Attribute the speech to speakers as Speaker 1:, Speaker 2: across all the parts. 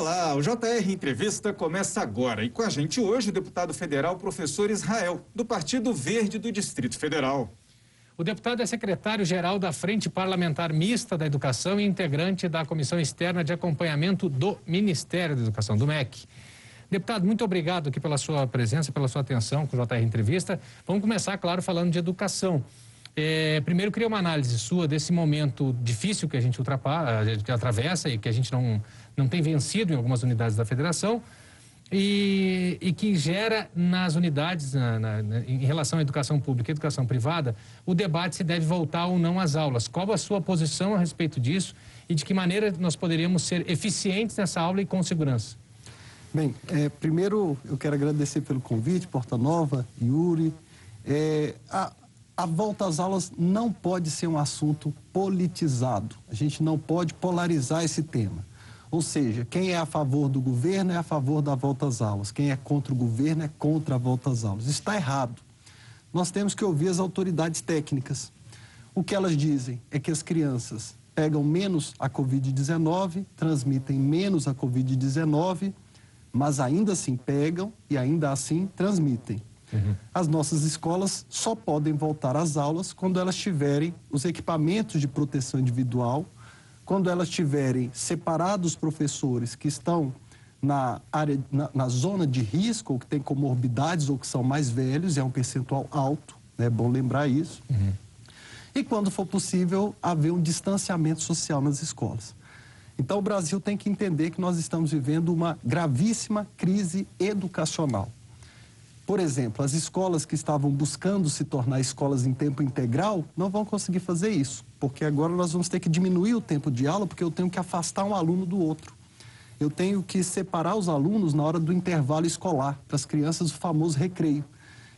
Speaker 1: Olá, o JR Entrevista começa agora e com a gente hoje o deputado federal professor Israel, do Partido Verde do Distrito Federal.
Speaker 2: O deputado é secretário-geral da Frente Parlamentar Mista da Educação e integrante da Comissão Externa de Acompanhamento do Ministério da Educação, do MEC. Deputado, muito obrigado aqui pela sua presença, pela sua atenção com o JR Entrevista. Vamos começar, claro, falando de educação. É, primeiro, queria uma análise sua desse momento difícil que a gente ultrapassa, que atravessa e que a gente não, não tem vencido em algumas unidades da federação e, e que gera nas unidades, na, na, em relação à educação pública e educação privada, o debate se deve voltar ou não às aulas. Qual a sua posição a respeito disso e de que maneira nós poderíamos ser eficientes nessa aula e com segurança?
Speaker 3: Bem, é, primeiro eu quero agradecer pelo convite, Porta Nova, Yuri. É, a, a volta às aulas não pode ser um assunto politizado. A gente não pode polarizar esse tema. Ou seja, quem é a favor do governo é a favor da volta às aulas. Quem é contra o governo é contra a volta às aulas. Isso está errado. Nós temos que ouvir as autoridades técnicas. O que elas dizem é que as crianças pegam menos a Covid-19, transmitem menos a Covid-19, mas ainda assim pegam e ainda assim transmitem. Uhum. As nossas escolas só podem voltar às aulas quando elas tiverem os equipamentos de proteção individual, quando elas tiverem separados os professores que estão na área, na, na, zona de risco, ou que têm comorbidades ou que são mais velhos, é um percentual alto, né? é bom lembrar isso. Uhum. E quando for possível, haver um distanciamento social nas escolas. Então, o Brasil tem que entender que nós estamos vivendo uma gravíssima crise educacional. Por exemplo, as escolas que estavam buscando se tornar escolas em tempo integral não vão conseguir fazer isso, porque agora nós vamos ter que diminuir o tempo de aula, porque eu tenho que afastar um aluno do outro. Eu tenho que separar os alunos na hora do intervalo escolar, para as crianças o famoso recreio.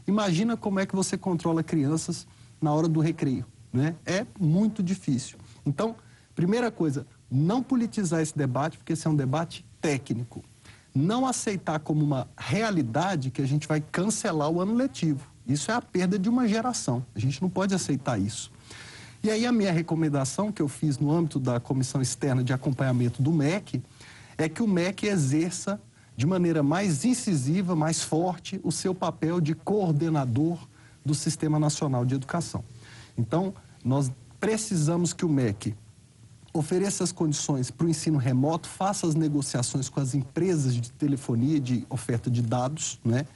Speaker 3: Imagina como é que você controla crianças na hora do recreio, né? É muito difícil. Então, primeira coisa, não politizar esse debate, porque esse é um debate técnico não aceitar como uma realidade que a gente vai cancelar o ano letivo. Isso é a perda de uma geração. A gente não pode aceitar isso. E aí a minha recomendação que eu fiz no âmbito da Comissão Externa de Acompanhamento do MEC é que o MEC exerça de maneira mais incisiva, mais forte, o seu papel de coordenador do Sistema Nacional de Educação. Então, nós precisamos que o MEC ofereça as condições para o ensino remoto, faça as negociações com as empresas de telefonia, de oferta de dados, né?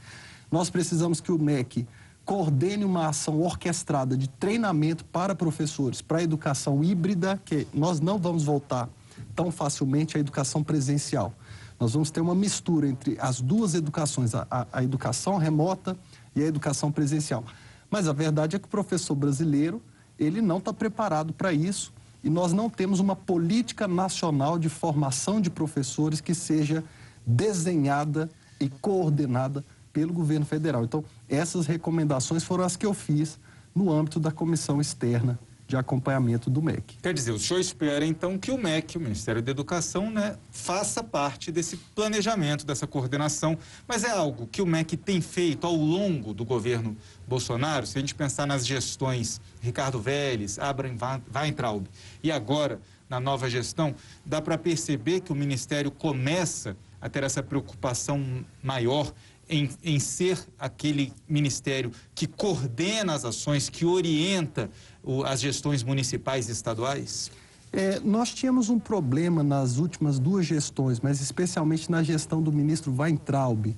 Speaker 3: Nós precisamos que o MEC coordene uma ação orquestrada de treinamento para professores, para a educação híbrida, que nós não vamos voltar tão facilmente à educação presencial. Nós vamos ter uma mistura entre as duas educações, a, a, a educação remota e a educação presencial. Mas a verdade é que o professor brasileiro, ele não está preparado para isso e nós não temos uma política nacional de formação de professores que seja desenhada e coordenada pelo governo federal. Então, essas recomendações foram as que eu fiz no âmbito da comissão externa de acompanhamento do MEC.
Speaker 1: Quer dizer, o senhor espera então que o MEC, o Ministério da Educação, né, faça parte desse planejamento, dessa coordenação, mas é algo que o MEC tem feito ao longo do governo Bolsonaro, se a gente pensar nas gestões Ricardo Vélez, Abraham Weintraub e agora na nova gestão, dá para perceber que o Ministério começa a ter essa preocupação maior em, em ser aquele ministério que coordena as ações, que orienta o, as gestões municipais e estaduais?
Speaker 3: É, nós tínhamos um problema nas últimas duas gestões, mas especialmente na gestão do ministro Weintraub.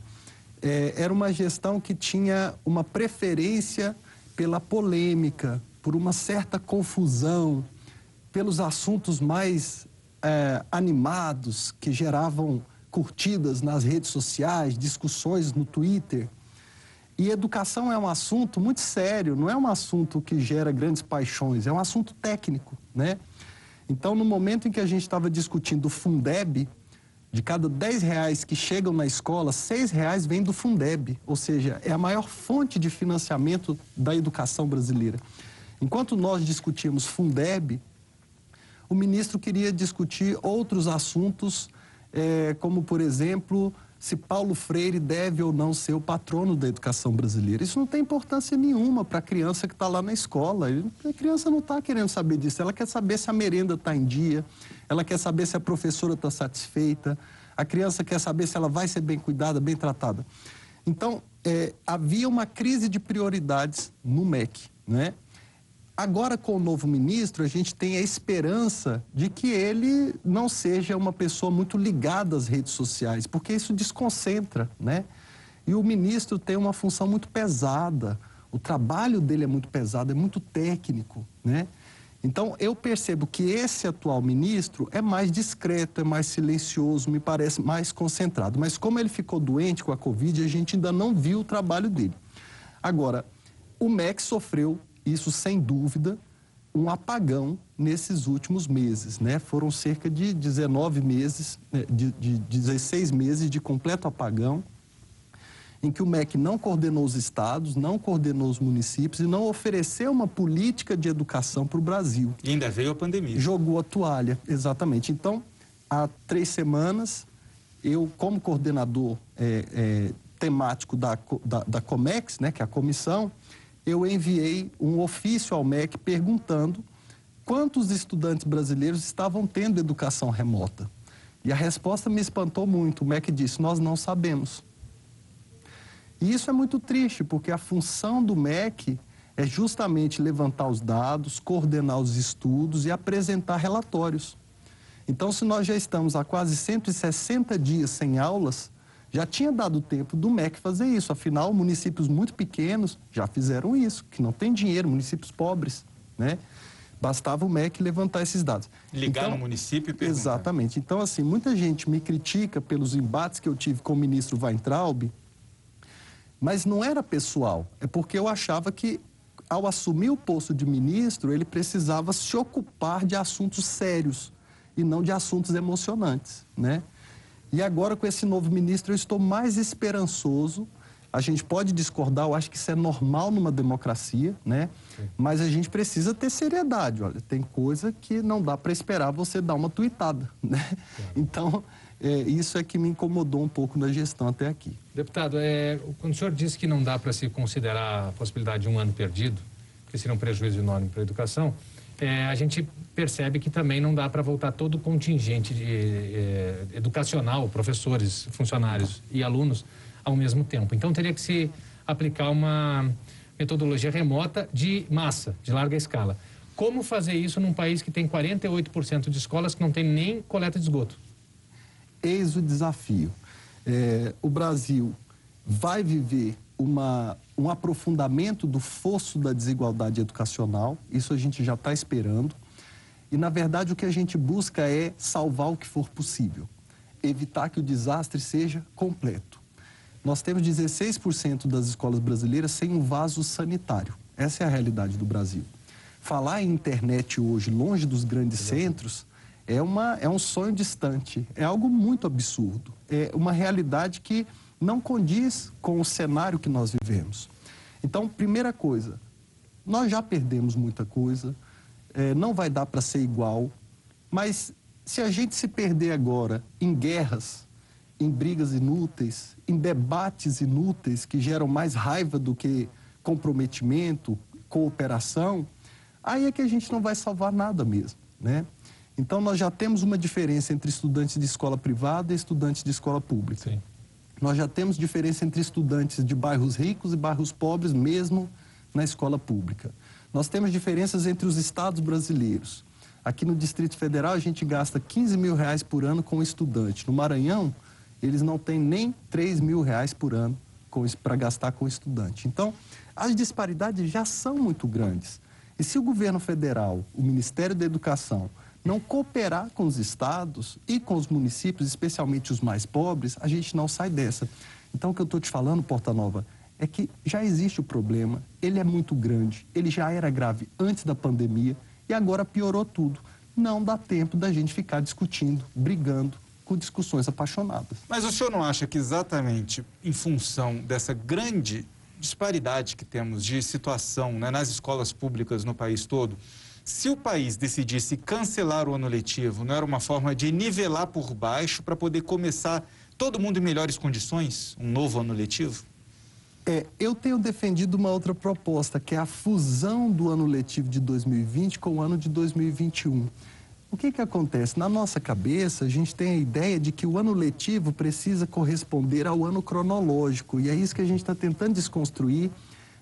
Speaker 3: É, era uma gestão que tinha uma preferência pela polêmica, por uma certa confusão, pelos assuntos mais é, animados que geravam curtidas nas redes sociais, discussões no Twitter. E educação é um assunto muito sério, não é um assunto que gera grandes paixões, é um assunto técnico, né? Então, no momento em que a gente estava discutindo o Fundeb, de cada 10 reais que chegam na escola, 6 reais vem do Fundeb, ou seja, é a maior fonte de financiamento da educação brasileira. Enquanto nós discutíamos Fundeb, o ministro queria discutir outros assuntos é, como, por exemplo, se Paulo Freire deve ou não ser o patrono da educação brasileira. Isso não tem importância nenhuma para a criança que está lá na escola. A criança não está querendo saber disso, ela quer saber se a merenda está em dia, ela quer saber se a professora está satisfeita. A criança quer saber se ela vai ser bem cuidada, bem tratada. Então, é, havia uma crise de prioridades no MEC, né? Agora, com o novo ministro, a gente tem a esperança de que ele não seja uma pessoa muito ligada às redes sociais, porque isso desconcentra, né? E o ministro tem uma função muito pesada, o trabalho dele é muito pesado, é muito técnico, né? Então, eu percebo que esse atual ministro é mais discreto, é mais silencioso, me parece mais concentrado. Mas como ele ficou doente com a Covid, a gente ainda não viu o trabalho dele. Agora, o MEC sofreu, isso sem dúvida, um apagão nesses últimos meses, né? Foram cerca de 19 meses, né? de, de 16 meses de completo apagão em que o MEC não coordenou os estados, não coordenou os municípios e não ofereceu uma política de educação para o Brasil.
Speaker 1: E ainda veio a pandemia.
Speaker 3: Jogou a toalha, exatamente. Então, há três semanas, eu, como coordenador é, é, temático da, da, da Comex, né, que é a comissão, eu enviei um ofício ao MEC perguntando quantos estudantes brasileiros estavam tendo educação remota. E a resposta me espantou muito. O MEC disse: Nós não sabemos. E isso é muito triste, porque a função do MEC é justamente levantar os dados, coordenar os estudos e apresentar relatórios. Então, se nós já estamos há quase 160 dias sem aulas, já tinha dado tempo do MEC fazer isso. Afinal, municípios muito pequenos já fizeram isso, que não tem dinheiro, municípios pobres, né? Bastava o MEC levantar esses dados.
Speaker 1: Ligar então, no município e perguntar.
Speaker 3: Exatamente. Então, assim, muita gente me critica pelos embates que eu tive com o ministro Weintraub, mas não era pessoal, é porque eu achava que ao assumir o posto de ministro, ele precisava se ocupar de assuntos sérios e não de assuntos emocionantes, né? E agora com esse novo ministro eu estou mais esperançoso. A gente pode discordar, eu acho que isso é normal numa democracia, né? Sim. Mas a gente precisa ter seriedade. Olha, tem coisa que não dá para esperar você dar uma tuitada, né? Então, é, isso é que me incomodou um pouco na gestão até aqui.
Speaker 2: Deputado, é, quando o senhor disse que não dá para se considerar a possibilidade de um ano perdido, que seria um prejuízo enorme para a educação, é, a gente percebe que também não dá para voltar todo o contingente de, é, educacional, professores, funcionários e alunos ao mesmo tempo. Então teria que se aplicar uma metodologia remota de massa, de larga escala. Como fazer isso num país que tem 48% de escolas que não tem nem coleta de esgoto?
Speaker 3: eis o desafio. É, o Brasil vai viver uma, um aprofundamento do fosso da desigualdade educacional, isso a gente já está esperando. E, na verdade, o que a gente busca é salvar o que for possível, evitar que o desastre seja completo. Nós temos 16% das escolas brasileiras sem um vaso sanitário. Essa é a realidade do Brasil. Falar em internet hoje, longe dos grandes centros, é, uma, é um sonho distante, é algo muito absurdo, é uma realidade que não condiz com o cenário que nós vivemos. Então, primeira coisa, nós já perdemos muita coisa, é, não vai dar para ser igual, mas se a gente se perder agora em guerras, em brigas inúteis, em debates inúteis que geram mais raiva do que comprometimento, cooperação, aí é que a gente não vai salvar nada mesmo, né? Então, nós já temos uma diferença entre estudantes de escola privada e estudantes de escola pública. Sim. Nós já temos diferença entre estudantes de bairros ricos e bairros pobres, mesmo na escola pública. Nós temos diferenças entre os estados brasileiros. Aqui no Distrito Federal, a gente gasta 15 mil reais por ano com estudante. No Maranhão, eles não têm nem 3 mil reais por ano para gastar com estudante. Então, as disparidades já são muito grandes. E se o governo federal, o Ministério da Educação, não cooperar com os estados e com os municípios, especialmente os mais pobres, a gente não sai dessa. Então, o que eu estou te falando, Porta Nova, é que já existe o problema, ele é muito grande, ele já era grave antes da pandemia e agora piorou tudo. Não dá tempo da gente ficar discutindo, brigando, com discussões apaixonadas.
Speaker 1: Mas o senhor não acha que exatamente em função dessa grande disparidade que temos de situação né, nas escolas públicas no país todo, se o país decidisse cancelar o ano letivo, não era uma forma de nivelar por baixo para poder começar todo mundo em melhores condições, um novo ano letivo?
Speaker 3: É, eu tenho defendido uma outra proposta, que é a fusão do ano letivo de 2020 com o ano de 2021. O que, que acontece? Na nossa cabeça, a gente tem a ideia de que o ano letivo precisa corresponder ao ano cronológico. E é isso que a gente está tentando desconstruir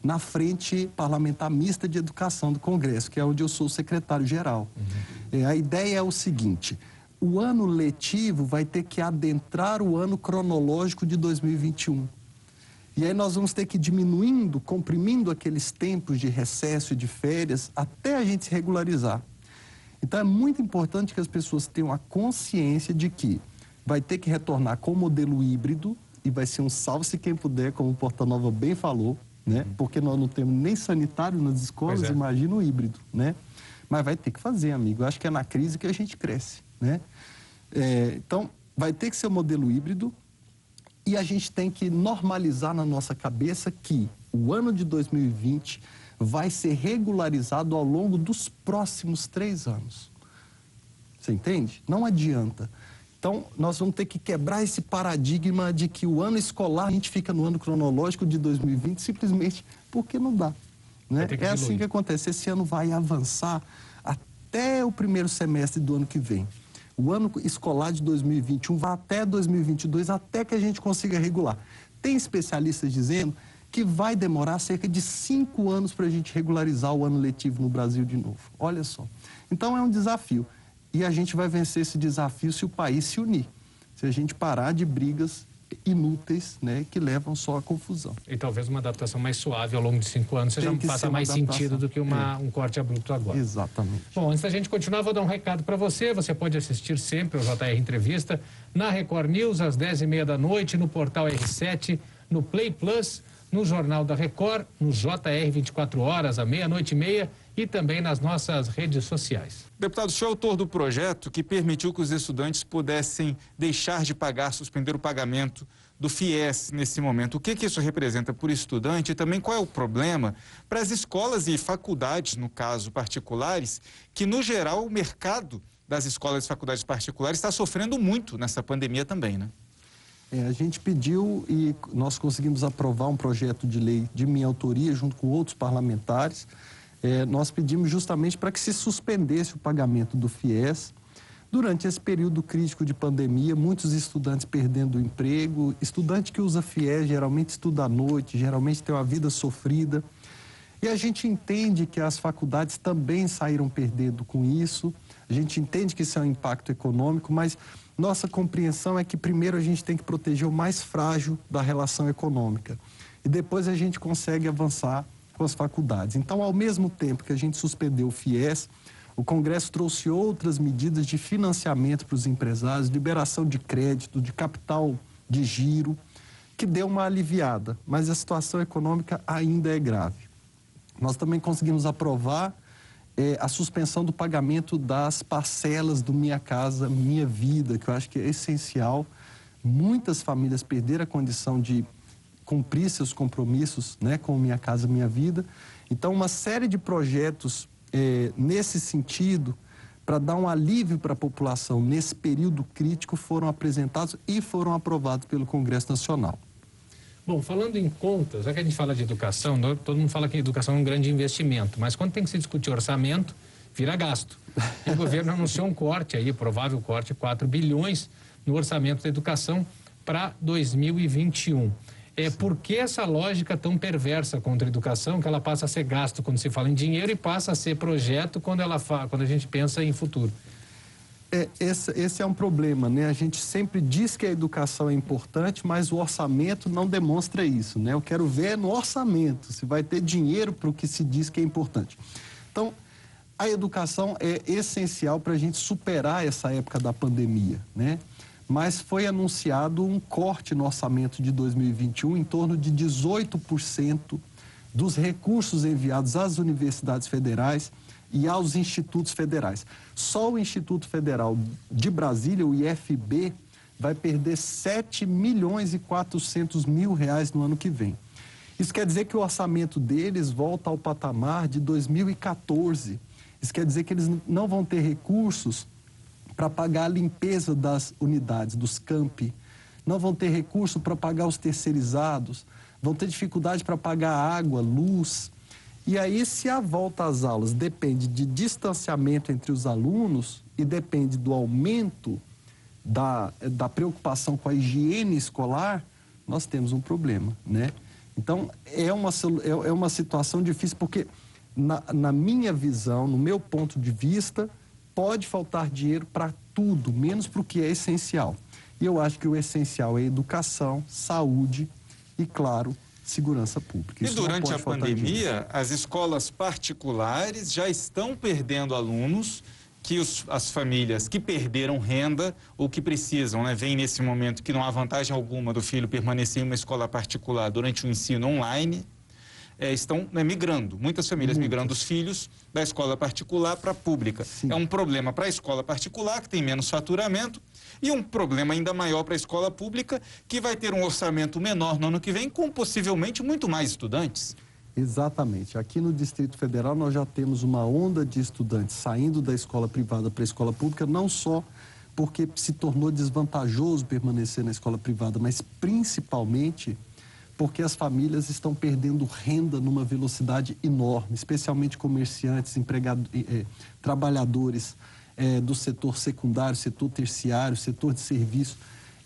Speaker 3: na Frente Parlamentar Mista de Educação do Congresso, que é onde eu sou secretário-geral. Uhum. É, a ideia é o seguinte: o ano letivo vai ter que adentrar o ano cronológico de 2021. E aí nós vamos ter que ir diminuindo, comprimindo aqueles tempos de recesso e de férias até a gente se regularizar. Então é muito importante que as pessoas tenham a consciência de que vai ter que retornar com o modelo híbrido e vai ser um salve-se quem puder, como o Porta Nova bem falou, né? Porque nós não temos nem sanitário nas escolas, é. imagina o híbrido, né? Mas vai ter que fazer, amigo. Eu acho que é na crise que a gente cresce, né? É, então, vai ter que ser o um modelo híbrido e a gente tem que normalizar na nossa cabeça que o ano de 2020 vai ser regularizado ao longo dos próximos três anos. Você entende? Não adianta. Então, nós vamos ter que quebrar esse paradigma de que o ano escolar a gente fica no ano cronológico de 2020 simplesmente porque não dá. Né? É assim que acontece. Esse ano vai avançar até o primeiro semestre do ano que vem. O ano escolar de 2021 vai até 2022, até que a gente consiga regular. Tem especialistas dizendo que vai demorar cerca de cinco anos para a gente regularizar o ano letivo no Brasil de novo. Olha só. Então é um desafio. E a gente vai vencer esse desafio se o país se unir. Se a gente parar de brigas inúteis, né, que levam só a confusão.
Speaker 2: E talvez uma adaptação mais suave ao longo de cinco anos seja faça mais sentido do que uma, é. um corte abrupto agora.
Speaker 3: Exatamente.
Speaker 2: Bom, antes da gente continuar, vou dar um recado para você. Você pode assistir sempre o JR Entrevista na Record News às dez e meia da noite, no portal R7, no Play Plus no Jornal da Record, no JR 24 horas, à meia-noite e meia e também nas nossas redes sociais.
Speaker 1: Deputado, o senhor é autor do projeto que permitiu que os estudantes pudessem deixar de pagar, suspender o pagamento do FIES nesse momento. O que, que isso representa por estudante e também qual é o problema para as escolas e faculdades, no caso particulares, que no geral o mercado das escolas e faculdades particulares está sofrendo muito nessa pandemia também, né?
Speaker 3: É, a gente pediu e nós conseguimos aprovar um projeto de lei de minha autoria, junto com outros parlamentares. É, nós pedimos justamente para que se suspendesse o pagamento do FIES. Durante esse período crítico de pandemia, muitos estudantes perdendo o emprego, estudante que usa FIES geralmente estuda à noite, geralmente tem uma vida sofrida. E a gente entende que as faculdades também saíram perdendo com isso, a gente entende que isso é um impacto econômico, mas nossa compreensão é que primeiro a gente tem que proteger o mais frágil da relação econômica e depois a gente consegue avançar com as faculdades. Então, ao mesmo tempo que a gente suspendeu o FIES, o Congresso trouxe outras medidas de financiamento para os empresários, liberação de crédito, de capital de giro, que deu uma aliviada, mas a situação econômica ainda é grave. Nós também conseguimos aprovar é, a suspensão do pagamento das parcelas do Minha Casa Minha Vida, que eu acho que é essencial. Muitas famílias perderam a condição de cumprir seus compromissos né, com Minha Casa Minha Vida. Então, uma série de projetos é, nesse sentido, para dar um alívio para a população nesse período crítico, foram apresentados e foram aprovados pelo Congresso Nacional.
Speaker 2: Bom, falando em contas, já que a gente fala de educação, todo mundo fala que educação é um grande investimento, mas quando tem que se discutir orçamento, vira gasto. E o governo anunciou um corte aí, provável corte, 4 bilhões no orçamento da educação para 2021. É, por que essa lógica tão perversa contra a educação, que ela passa a ser gasto quando se fala em dinheiro e passa a ser projeto quando, ela fa... quando a gente pensa em futuro?
Speaker 3: É, esse, esse, é um problema, né? A gente sempre diz que a educação é importante, mas o orçamento não demonstra isso, né? Eu quero ver no orçamento se vai ter dinheiro para o que se diz que é importante. Então, a educação é essencial para a gente superar essa época da pandemia, né? Mas foi anunciado um corte no orçamento de 2021 em torno de 18% dos recursos enviados às universidades federais e aos institutos federais. Só o Instituto Federal de Brasília, o IFB, vai perder 7 milhões e 400 mil reais no ano que vem. Isso quer dizer que o orçamento deles volta ao patamar de 2014. Isso quer dizer que eles não vão ter recursos para pagar a limpeza das unidades, dos campi, não vão ter recurso para pagar os terceirizados, vão ter dificuldade para pagar água, luz, E aí, se a volta às aulas depende de distanciamento entre os alunos e depende do aumento da, da preocupação com a higiene escolar, nós temos um problema, né? Então, é uma, é, é uma situação difícil, porque, na, na minha visão, no meu ponto de vista, pode faltar dinheiro para tudo, menos para o que é essencial. E eu acho que o essencial é educação, saúde e, claro, segurança pública.
Speaker 1: Isso e durante a pandemia, as escolas particulares já estão perdendo alunos que os, as famílias que perderam renda ou que precisam, né, vem nesse momento que não há vantagem alguma do filho permanecer em uma escola particular durante o ensino online, é, estão né, migrando, muitas famílias Muitas. migrando os filhos da escola particular para a pública. Sim. É um problema para a escola particular, que tem menos faturamento, e um problema ainda maior para a escola pública, que vai ter um orçamento menor no ano que vem, com possivelmente muito mais estudantes.
Speaker 3: Exatamente. Aqui no Distrito Federal nós já temos uma onda de estudantes saindo da escola privada para a escola pública, não só porque se tornou desvantajoso permanecer na escola privada, mas principalmente porque as famílias estão perdendo renda numa velocidade enorme, especialmente comerciantes, empregados, eh, trabalhadores eh, do setor secundário, setor terciário, setor de serviço.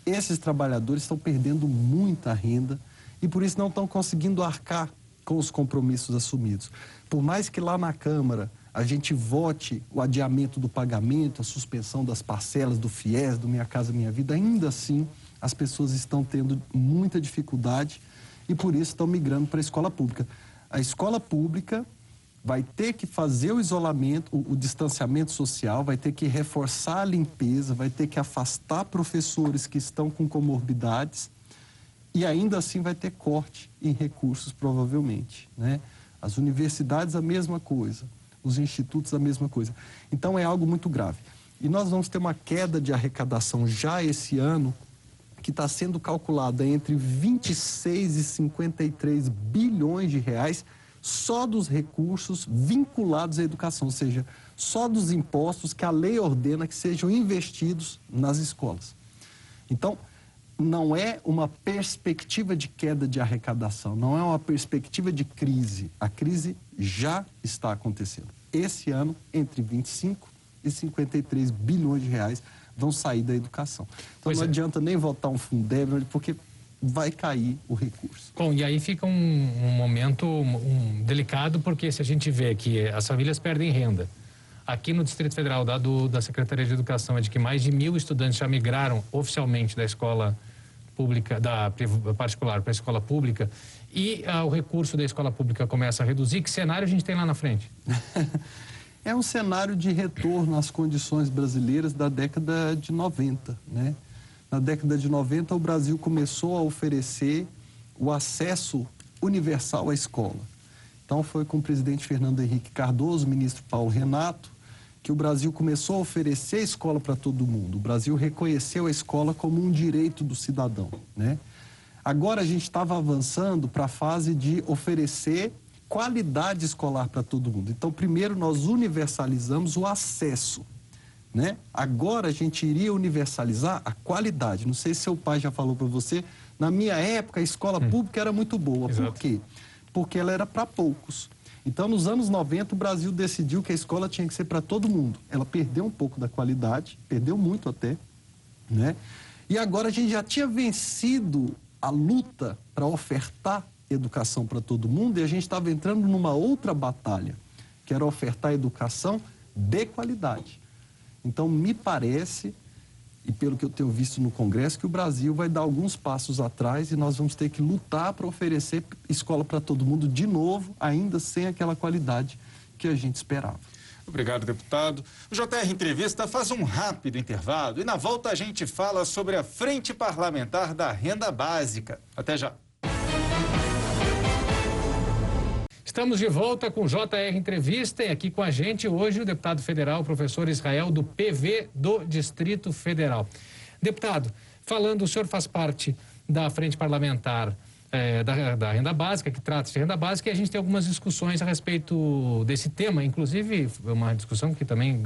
Speaker 3: Esses trabalhadores estão perdendo muita renda e por isso não estão conseguindo arcar com os compromissos assumidos. Por mais que lá na Câmara a gente vote o adiamento do pagamento, a suspensão das parcelas do FIES, do Minha Casa Minha Vida, ainda assim as pessoas estão tendo muita dificuldade e por isso estão migrando para a escola pública. A escola pública vai ter que fazer o isolamento, o, o, distanciamento social, vai ter que reforçar a limpeza, vai ter que afastar professores que estão com comorbidades e ainda assim vai ter corte em recursos, provavelmente. Né? As universidades, a mesma coisa, os institutos, a mesma coisa. Então é algo muito grave. E nós vamos ter uma queda de arrecadação já esse ano que está sendo calculada entre 26 e 53 bilhões de reais só dos recursos vinculados à educação, ou seja, só dos impostos que a lei ordena que sejam investidos nas escolas. Então, não é uma perspectiva de queda de arrecadação, não é uma perspectiva de crise. A crise já está acontecendo. Esse ano, entre 25 e 53 bilhões de reais vão sair da educação. Então pois não é. adianta nem votar um Fundeb, porque vai cair o recurso.
Speaker 2: Bom, e aí fica um, um momento um, delicado, porque se a gente vê que as famílias perdem renda, aqui no Distrito Federal, dado da Secretaria de Educação, é de que mais de mil estudantes já migraram oficialmente da escola pública, da particular para a escola pública, e ah, o recurso da escola pública começa a reduzir, que cenário a gente tem lá na frente?
Speaker 3: é um cenário de retorno às condições brasileiras da década de 90. Né? Na década de 90, o Brasil começou a oferecer o acesso universal à escola. Então, foi com o presidente Fernando Henrique Cardoso, ministro Paulo Renato, que o Brasil começou a oferecer a escola para todo mundo. O Brasil reconheceu a escola como um direito do cidadão. Né? Agora, a gente estava avançando para a fase de oferecer qualidade escolar para todo mundo. Então, primeiro nós universalizamos o acesso. Né? Agora a gente iria universalizar a qualidade. Não sei se seu pai já falou para você, na minha época a escola hum. pública era muito boa. Exato. Por quê? Porque ela era para poucos. Então, nos anos 90, o Brasil decidiu que a escola tinha que ser para todo mundo. Ela perdeu um pouco da qualidade, perdeu muito até, né? E agora a gente já tinha vencido a luta para ofertar educação para todo mundo e a gente estava entrando numa outra batalha, que era ofertar educação de qualidade. Então, me parece, e pelo que eu tenho visto no Congresso, que o Brasil vai dar alguns passos atrás e nós vamos ter que lutar para oferecer escola para todo mundo de novo, ainda sem aquela qualidade que a gente esperava.
Speaker 1: Obrigado, deputado. O JR Entrevista faz um rápido intervalo e na volta a gente fala sobre a Frente Parlamentar da Renda Básica. Até já.
Speaker 2: Estamos de volta com JR Entrevista e aqui com a gente hoje o deputado federal, professor Israel, do PV do Distrito Federal. Deputado, falando, o senhor faz parte da frente parlamentar é, da, da, renda básica, que trata de renda básica, e a gente tem algumas discussões a respeito desse tema, inclusive uma discussão que também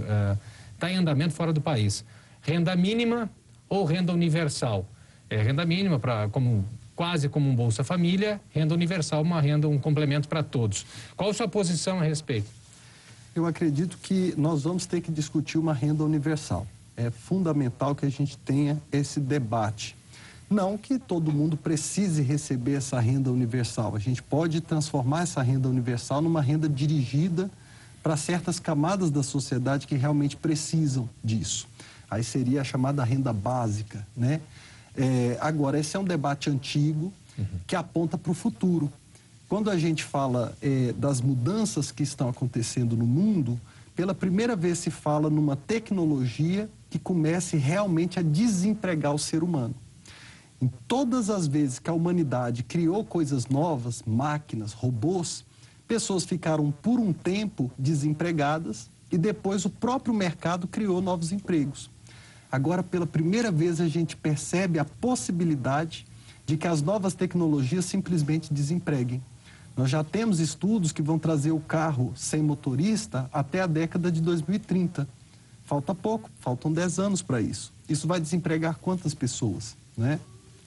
Speaker 2: está é, em andamento fora do país. Renda mínima ou renda universal? É, renda mínima, pra, como quase como um Bolsa Família, renda universal, uma renda, um complemento para todos. Qual a sua posição a respeito?
Speaker 3: Eu acredito que nós vamos ter que discutir uma renda universal. É fundamental que a gente tenha esse debate. Não que todo mundo precise receber essa renda universal. A gente pode transformar essa renda universal numa renda dirigida para certas camadas da sociedade que realmente precisam disso. Aí seria a chamada renda básica, né? É, agora, esse é um debate antigo que aponta para o futuro. Quando a gente fala é, das mudanças que estão acontecendo no mundo, pela primeira vez se fala numa tecnologia que comece realmente a desempregar o ser humano. Em todas as vezes que a humanidade criou coisas novas, máquinas, robôs, pessoas ficaram por um tempo desempregadas e depois o próprio mercado criou novos empregos. Agora, pela primeira vez, a gente percebe a possibilidade de que as novas tecnologias simplesmente desempreguem. Nós já temos estudos que vão trazer o carro sem motorista até a década de 2030. Falta pouco, faltam 10 anos para isso. Isso vai desempregar quantas pessoas, né?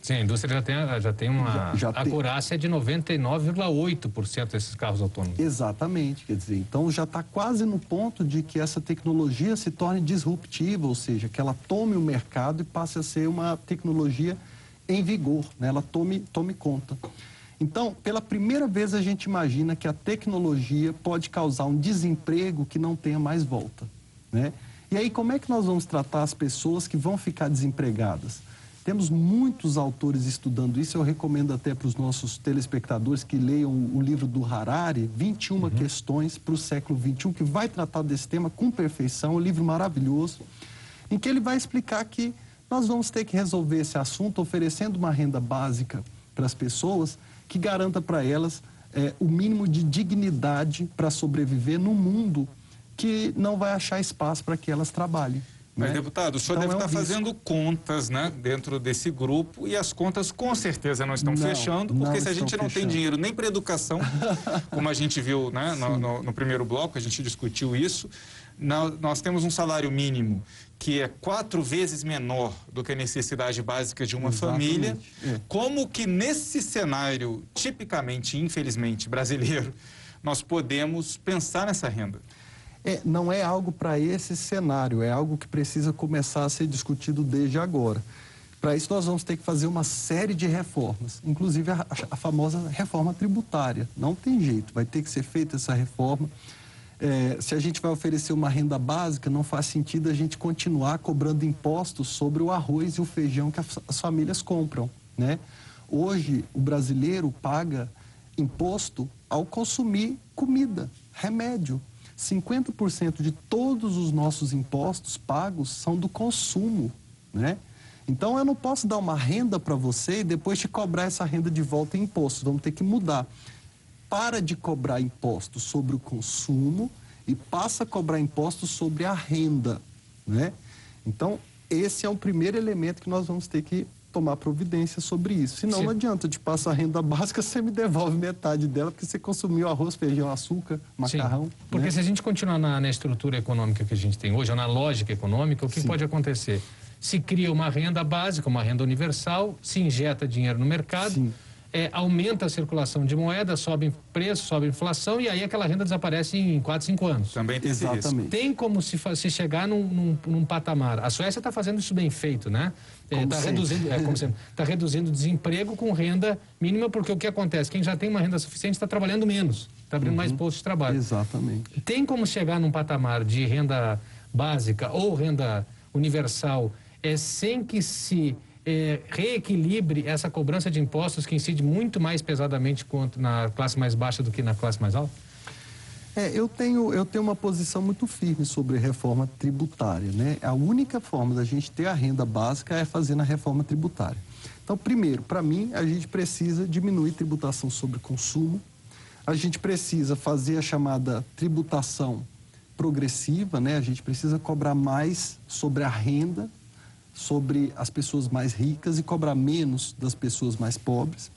Speaker 2: Sim, a indústria já tem, já tem uma já, já acurácia tem... de 99,8% desses carros autônomos.
Speaker 3: Exatamente, quer dizer, então já está quase no ponto de que essa tecnologia se torne disruptiva, ou seja, que ela tome o mercado e passe a ser uma tecnologia em vigor, né? ela tome, tome conta. Então, pela primeira vez a gente imagina que a tecnologia pode causar um desemprego que não tenha mais volta, né? E aí, como é que nós vamos tratar as pessoas que vão ficar desempregadas? Temos muitos autores estudando isso, eu recomendo até para os nossos telespectadores que leiam o livro do Harari, 21 uhum. questões para o século XXI, que vai tratar desse tema com perfeição, um livro maravilhoso, em que ele vai explicar que nós vamos ter que resolver esse assunto oferecendo uma renda básica para as pessoas que garanta para elas é, o mínimo de dignidade para sobreviver no mundo que não vai achar espaço para que elas trabalhem.
Speaker 1: Mas, né? deputado, o senhor então, deve é um estar risco. fazendo contas né, dentro desse grupo e as contas com certeza não estão não, fechando, porque não se a gente não fechando. tem dinheiro nem para educação, como a gente viu né, no, no, no, primeiro bloco, a gente discutiu isso, nós temos um salário mínimo que é quatro vezes menor do que a necessidade básica de uma Exatamente. família. É. Como que nesse cenário, tipicamente, infelizmente, brasileiro, nós podemos pensar nessa renda?
Speaker 3: É, não é algo para esse cenário, é algo que precisa começar a ser discutido desde agora. Para isso, nós vamos ter que fazer uma série de reformas, inclusive a, a, famosa reforma tributária. Não tem jeito, vai ter que ser feita essa reforma. É, se a gente vai oferecer uma renda básica, não faz sentido a gente continuar cobrando impostos sobre o arroz e o feijão que as, as famílias compram. Né? Hoje, o brasileiro paga imposto ao consumir comida, remédio. 50% de todos os nossos impostos pagos são do consumo, né? Então eu não posso dar uma renda para você e depois te cobrar essa renda de volta em impostos. Vamos ter que mudar. Para de cobrar impostos sobre o consumo e passa a cobrar impostos sobre a renda, né? Então, esse é o primeiro elemento que nós vamos ter que tomar providência sobre isso. Senão Sim. não adianta te passar a renda básica, você me devolve metade dela, porque você consumiu arroz, feijão, açúcar, macarrão. Sim.
Speaker 2: Porque né? se a gente continuar na, na, estrutura econômica que a gente tem hoje, ou na lógica econômica, o que Sim. pode acontecer? Se cria uma renda básica, uma renda universal, se injeta dinheiro no mercado. Sim é, aumenta a circulação de moeda, sobe preço, sobe inflação e aí aquela renda desaparece em 4, 5 anos.
Speaker 1: Também tem
Speaker 2: Exatamente. Tem como se, se chegar num, num, num patamar. A Suécia está fazendo isso bem feito, né? Está é, reduzindo, é, tá reduzindo desemprego com renda mínima, porque o que acontece? Quem já tem uma renda suficiente está trabalhando menos, está abrindo uhum. mais postos de trabalho.
Speaker 3: Exatamente.
Speaker 2: Tem como chegar num patamar de renda básica ou renda universal é, sem que se é, reequilibre essa cobrança de impostos que incide muito mais pesadamente na classe mais baixa do que na classe mais alta?
Speaker 3: É, eu tenho, eu tenho uma posição muito firme sobre reforma tributária. Né? A única forma da gente ter a renda básica é fazendo a reforma tributária. Então, primeiro, para mim, a gente precisa diminuir tributação sobre consumo, a gente precisa fazer a chamada tributação progressiva, né? a gente precisa cobrar mais sobre a renda sobre as pessoas mais ricas e cobrar menos das pessoas mais pobres.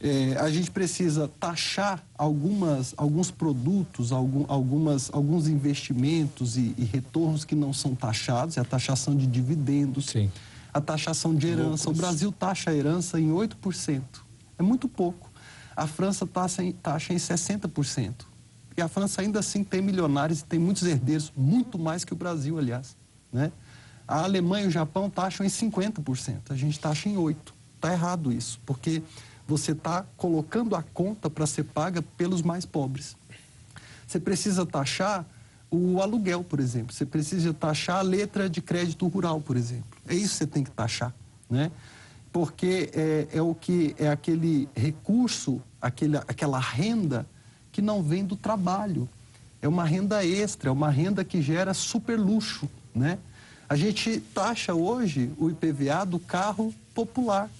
Speaker 3: É, a gente precisa taxar algumas, alguns produtos, algum, algumas, alguns investimentos e, e, retornos que não são taxados, é a taxação de dividendos.
Speaker 2: Sim.
Speaker 3: a taxação de herança. O Brasil taxa a herança em 8%. É muito pouco. A França taxa em, taxa em 60%. E a França ainda assim tem milionários e tem muitos herdeiros, muito mais que o Brasil, aliás. Né? A Alemanha e o Japão taxam em 50%, a gente taxa em 8%. Está errado isso, porque você está colocando a conta para ser paga pelos mais pobres. Você precisa taxar o aluguel, por exemplo. Você precisa taxar a letra de crédito rural, por exemplo. É isso que você tem que taxar, né? Porque é, é o que é aquele recurso, aquele, aquela renda que não vem do trabalho. É uma renda extra, é uma renda que gera super luxo, né? A gente taxa hoje o IPVA do carro popular.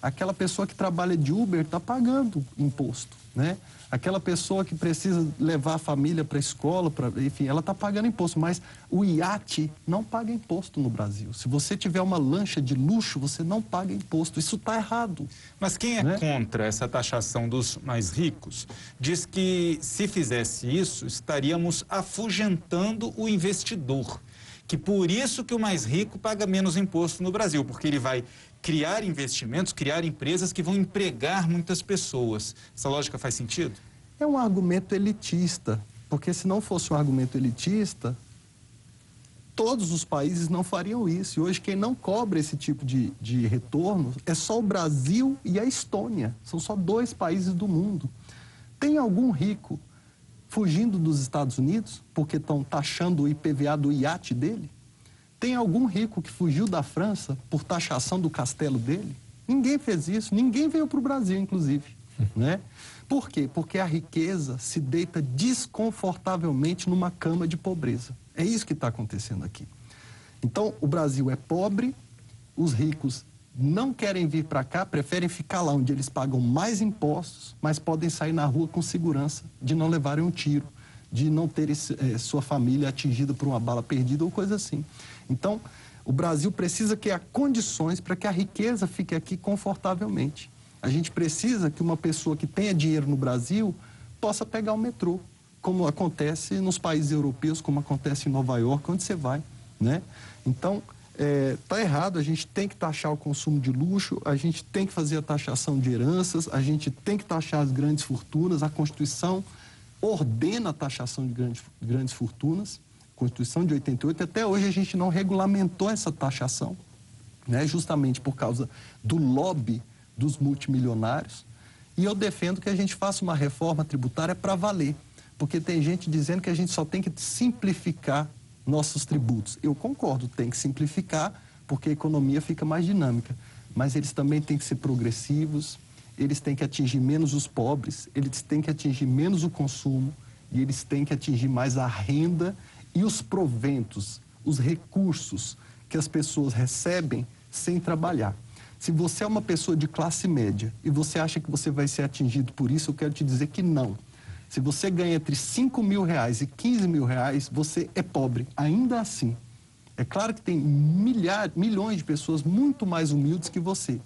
Speaker 3: Aquela pessoa que trabalha de Uber está pagando imposto, né? Aquela pessoa que precisa levar a família para a escola, pra, enfim, ela está pagando imposto, mas o iate não paga imposto no Brasil. Se você tiver uma lancha de luxo, você não paga imposto. Isso está errado.
Speaker 1: Mas quem é né? contra essa taxação dos mais ricos diz que se fizesse isso, estaríamos afugentando o investidor que por isso que o mais rico paga menos imposto no Brasil, porque ele vai criar investimentos, criar empresas que vão empregar muitas pessoas. Essa lógica faz sentido?
Speaker 3: É um argumento elitista, porque se não fosse um argumento elitista, todos os países não fariam isso. E hoje quem não cobra esse tipo de, de retorno é só o Brasil e a Estônia. São só dois países do mundo. Tem algum rico fugindo dos Estados Unidos porque estão taxando o IPVA do iate dele? Tem algum rico que fugiu da França por taxação do castelo dele? Ninguém fez isso, ninguém veio para o Brasil, inclusive. né? Por quê? Porque a riqueza se deita desconfortavelmente numa cama de pobreza. É isso que está acontecendo aqui. Então, o Brasil é pobre, os ricos não querem vir para cá, preferem ficar lá onde eles pagam mais impostos, mas podem sair na rua com segurança de não levarem um tiro, de não ter eh, sua família atingida por uma bala perdida ou coisa assim. Então, o Brasil precisa criar condições para que a riqueza fique aqui confortavelmente. A gente precisa que uma pessoa que tenha dinheiro no Brasil possa pegar o metrô, como acontece nos países europeus, como acontece em Nova York, onde você vai, né? Então, é, errado, a gente tem que taxar o consumo de luxo, a gente tem que fazer a taxação de heranças, a gente tem que taxar as grandes fortunas, a Constituição ordena a taxação de grandes, grandes fortunas, Constituição de 88, até hoje a gente não regulamentou essa taxação, né, justamente por causa do lobby dos multimilionários. E eu defendo que a gente faça uma reforma tributária para valer, porque tem gente dizendo que a gente só tem que simplificar nossos tributos. Eu concordo, tem que simplificar, porque a economia fica mais dinâmica. Mas eles também têm que ser progressivos, eles têm que atingir menos os pobres, eles têm que atingir menos o consumo e eles têm que atingir mais a renda e os proventos, os recursos que as pessoas recebem sem trabalhar. Se você é uma pessoa de classe média e você acha que você vai ser atingido por isso, eu quero te dizer que não. Se você ganha entre 5 mil reais e 15 mil reais, você é pobre, ainda assim. É claro que tem milhares, milhões de pessoas muito mais humildes que você.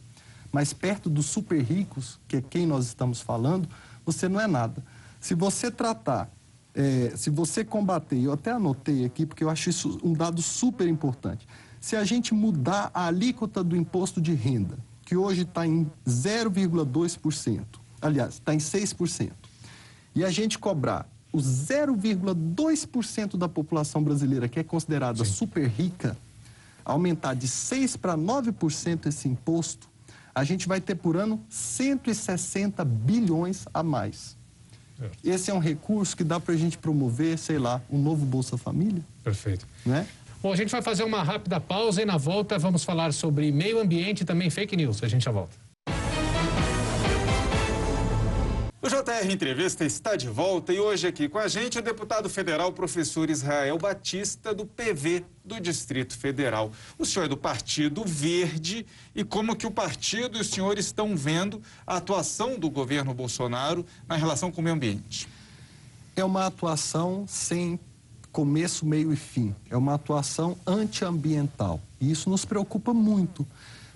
Speaker 3: Mas perto dos super ricos, que é quem nós estamos falando, você não é nada. Se você tratar é, se você combater, eu até anotei aqui, porque eu acho isso um dado super importante. Se a gente mudar a alíquota do imposto de renda, que hoje está em 0,2%, aliás, está em 6%, e a gente cobrar os 0,2% da população brasileira, que é considerada Sim. super rica, aumentar de 6% para 9% esse imposto, a gente vai ter por ano 160 bilhões a mais. É. Esse é um recurso que dá para a gente promover, sei lá, um novo Bolsa Família.
Speaker 2: Perfeito.
Speaker 3: Né?
Speaker 2: Bom, a gente vai fazer uma rápida pausa e na volta vamos falar sobre meio ambiente e também fake news. A gente já volta.
Speaker 1: O JR Entrevista está de volta e hoje aqui com a gente o deputado federal professor Israel Batista, do PV do Distrito Federal. O senhor é do Partido Verde e como que o partido e os senhores estão vendo a atuação do governo Bolsonaro na relação com o meio ambiente?
Speaker 3: É uma atuação sem começo, meio e fim. É uma atuação antiambiental. E isso nos preocupa muito,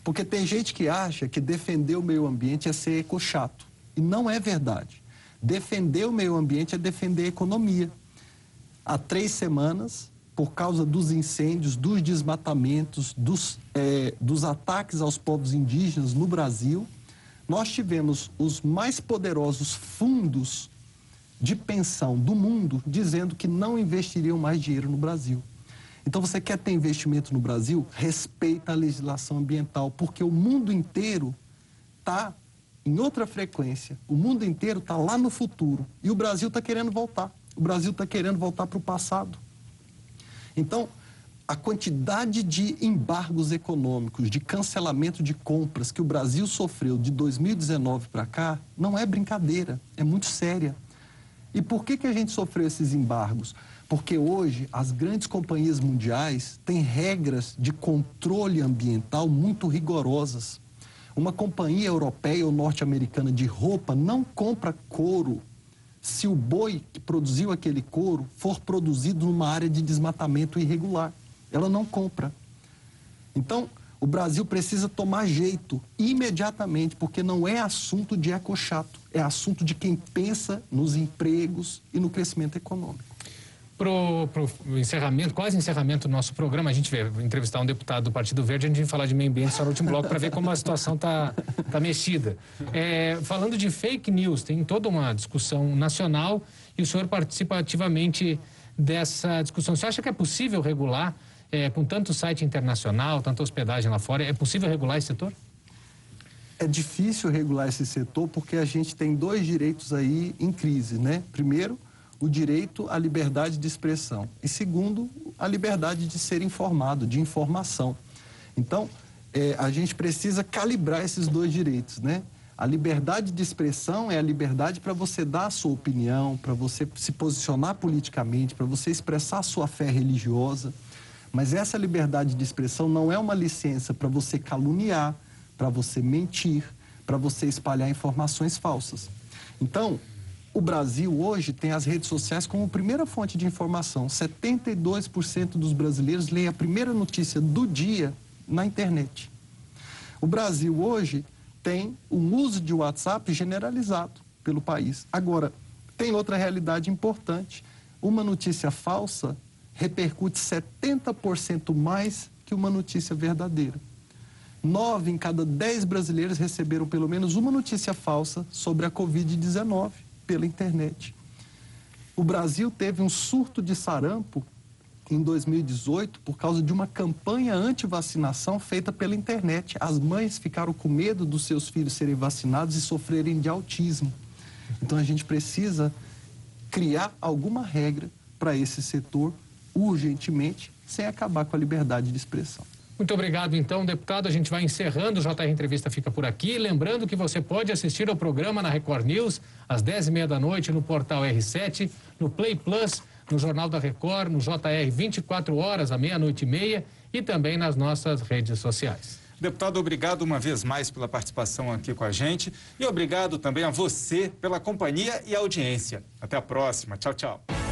Speaker 3: porque tem gente que acha que defender o meio ambiente é ser ecochato. E não é verdade. Defender o meio ambiente é defender a economia. Há três semanas, por causa dos incêndios, dos desmatamentos, dos, é, dos ataques aos povos indígenas no Brasil, nós tivemos os mais poderosos fundos de pensão do mundo dizendo que não investiriam mais dinheiro no Brasil. Então, você quer ter investimento no Brasil? Respeita a legislação ambiental, porque o mundo inteiro está em outra frequência. O mundo inteiro está lá no futuro. E o Brasil está querendo voltar. O Brasil está querendo voltar para o passado. Então, a quantidade de embargos econômicos, de cancelamento de compras que o Brasil sofreu de 2019 para cá, não é brincadeira, é muito séria. E por que, que a gente sofreu esses embargos? Porque hoje as grandes companhias mundiais têm regras de controle ambiental muito rigorosas. Uma companhia europeia ou norte-americana de roupa não compra couro se o boi que produziu aquele couro for produzido numa área de desmatamento irregular. Ela não compra. Então, o Brasil precisa tomar jeito imediatamente, porque não é assunto de ecochato, é assunto de quem pensa nos empregos e no crescimento econômico.
Speaker 2: Para o encerramento, quase encerramento do nosso programa, a gente vai entrevistar um deputado do Partido Verde, a gente vai falar de meio ambiente só no último bloco para ver como a situação está tá mexida. É, falando de fake news, tem toda uma discussão nacional e o senhor participa ativamente dessa discussão. Você acha que é possível regular, é, com tanto site internacional, tanta hospedagem lá fora, é possível regular esse setor?
Speaker 3: É difícil regular esse setor porque a gente tem dois direitos aí em crise, né? Primeiro, o direito à liberdade de expressão e, segundo, a liberdade de ser informado, de informação. Então, é, a gente precisa calibrar esses dois direitos, né? A liberdade de expressão é a liberdade para você dar a sua opinião, para você se posicionar politicamente, para você expressar a sua fé religiosa. Mas essa liberdade de expressão não é uma licença para você caluniar, para você mentir, para você espalhar informações falsas. Então, o Brasil hoje tem as redes sociais como primeira fonte de informação. 72% dos brasileiros leem a primeira notícia do dia na internet. O Brasil hoje tem um uso de WhatsApp generalizado pelo país. Agora, tem outra realidade importante. Uma notícia falsa repercute 70% mais que uma notícia verdadeira. Nove em cada dez brasileiros receberam pelo menos uma notícia falsa sobre a Covid-19 pela internet. O Brasil teve um surto de sarampo em 2018 por causa de uma campanha anti-vacinação feita pela internet. As mães ficaram com medo dos seus filhos serem vacinados e sofrerem de autismo. Então a gente precisa criar alguma regra para esse setor urgentemente, sem acabar com a liberdade de expressão.
Speaker 2: Muito obrigado, então, deputado. A gente vai encerrando. O JR Entrevista fica por aqui. Lembrando que você pode assistir ao programa na Record News às 10h30 da noite no portal R7, no Play Plus, no Jornal da Record, no JR 24 horas, à meia-noite e meia e também nas nossas redes sociais.
Speaker 1: Deputado, obrigado uma vez mais pela participação aqui com a gente e obrigado também a você pela companhia e audiência. Até a próxima. Tchau, tchau.